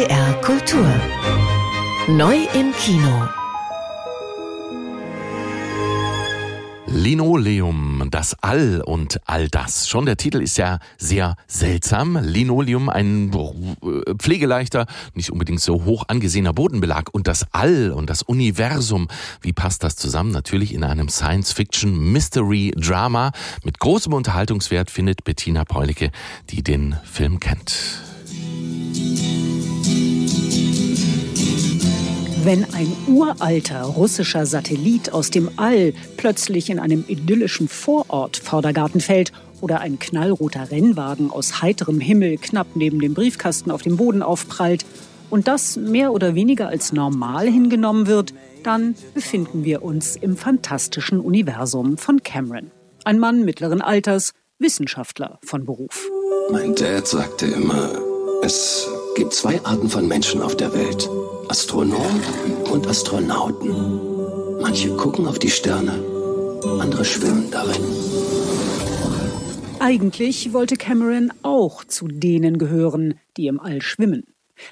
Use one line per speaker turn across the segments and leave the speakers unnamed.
NDR Kultur. Neu im Kino.
Linoleum, das All und all das. Schon der Titel ist ja sehr seltsam. Linoleum, ein äh, pflegeleichter, nicht unbedingt so hoch angesehener Bodenbelag. Und das All und das Universum, wie passt das zusammen? Natürlich in einem Science-Fiction-Mystery-Drama. Mit großem Unterhaltungswert findet Bettina Peulicke, die den Film kennt.
Wenn ein uralter russischer Satellit aus dem All plötzlich in einem idyllischen Vorort Vordergarten fällt oder ein knallroter Rennwagen aus heiterem Himmel knapp neben dem Briefkasten auf dem Boden aufprallt und das mehr oder weniger als normal hingenommen wird, dann befinden wir uns im fantastischen Universum von Cameron. Ein Mann mittleren Alters, Wissenschaftler von Beruf.
Mein Dad sagte immer, es gibt zwei Arten von Menschen auf der Welt. Astronomen und Astronauten. Manche gucken auf die Sterne, andere schwimmen darin.
Eigentlich wollte Cameron auch zu denen gehören, die im All schwimmen.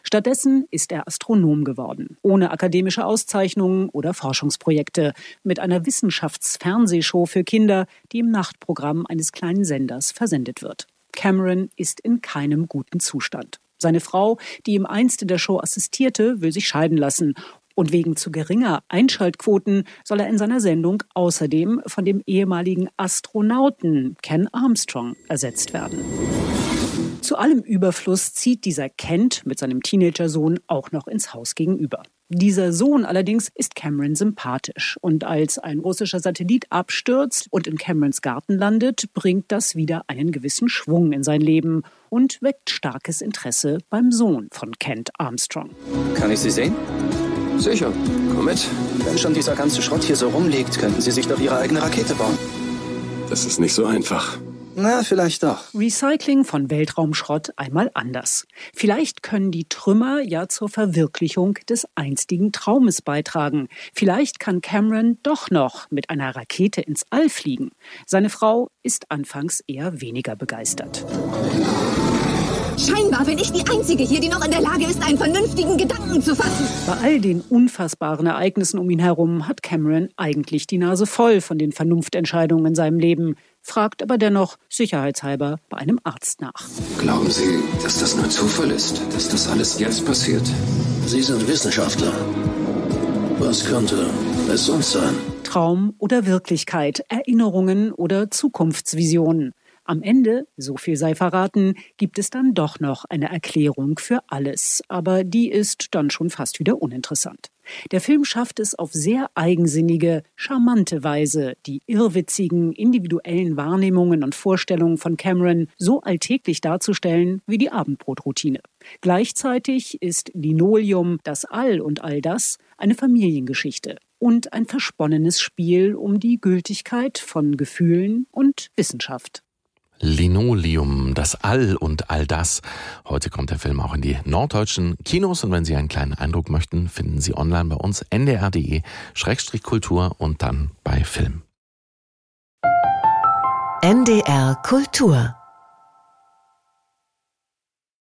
Stattdessen ist er Astronom geworden, ohne akademische Auszeichnungen oder Forschungsprojekte, mit einer Wissenschaftsfernsehshow für Kinder, die im Nachtprogramm eines kleinen Senders versendet wird. Cameron ist in keinem guten Zustand. Seine Frau, die ihm einst in der Show assistierte, will sich scheiden lassen. Und wegen zu geringer Einschaltquoten soll er in seiner Sendung außerdem von dem ehemaligen Astronauten Ken Armstrong ersetzt werden. Zu allem Überfluss zieht dieser Kent mit seinem Teenagersohn auch noch ins Haus gegenüber. Dieser Sohn allerdings ist Cameron sympathisch. Und als ein russischer Satellit abstürzt und in Camerons Garten landet, bringt das wieder einen gewissen Schwung in sein Leben und weckt starkes Interesse beim Sohn von Kent Armstrong.
Kann ich Sie sehen?
Sicher, komm mit.
Wenn schon dieser ganze Schrott hier so rumliegt, könnten Sie sich doch Ihre eigene Rakete bauen.
Das ist nicht so einfach.
Na, vielleicht doch.
Recycling von Weltraumschrott einmal anders. Vielleicht können die Trümmer ja zur Verwirklichung des einstigen Traumes beitragen. Vielleicht kann Cameron doch noch mit einer Rakete ins All fliegen. Seine Frau ist anfangs eher weniger begeistert.
Scheinbar bin ich die Einzige hier, die noch in der Lage ist, einen vernünftigen Gedanken zu fassen.
Bei all den unfassbaren Ereignissen um ihn herum hat Cameron eigentlich die Nase voll von den Vernunftentscheidungen in seinem Leben, fragt aber dennoch sicherheitshalber bei einem Arzt nach.
Glauben Sie, dass das nur Zufall ist, dass das alles jetzt passiert?
Sie sind Wissenschaftler. Was könnte es sonst sein?
Traum oder Wirklichkeit, Erinnerungen oder Zukunftsvisionen. Am Ende, so viel sei verraten, gibt es dann doch noch eine Erklärung für alles, aber die ist dann schon fast wieder uninteressant. Der Film schafft es auf sehr eigensinnige, charmante Weise, die irrwitzigen, individuellen Wahrnehmungen und Vorstellungen von Cameron so alltäglich darzustellen wie die Abendbrotroutine. Gleichzeitig ist Linoleum, das All und all das eine Familiengeschichte und ein versponnenes Spiel um die Gültigkeit von Gefühlen und Wissenschaft.
Linoleum, das All und all das. Heute kommt der Film auch in die norddeutschen Kinos und wenn Sie einen kleinen Eindruck möchten, finden Sie online bei uns ndr.de-kultur und dann bei Film.
NDR Kultur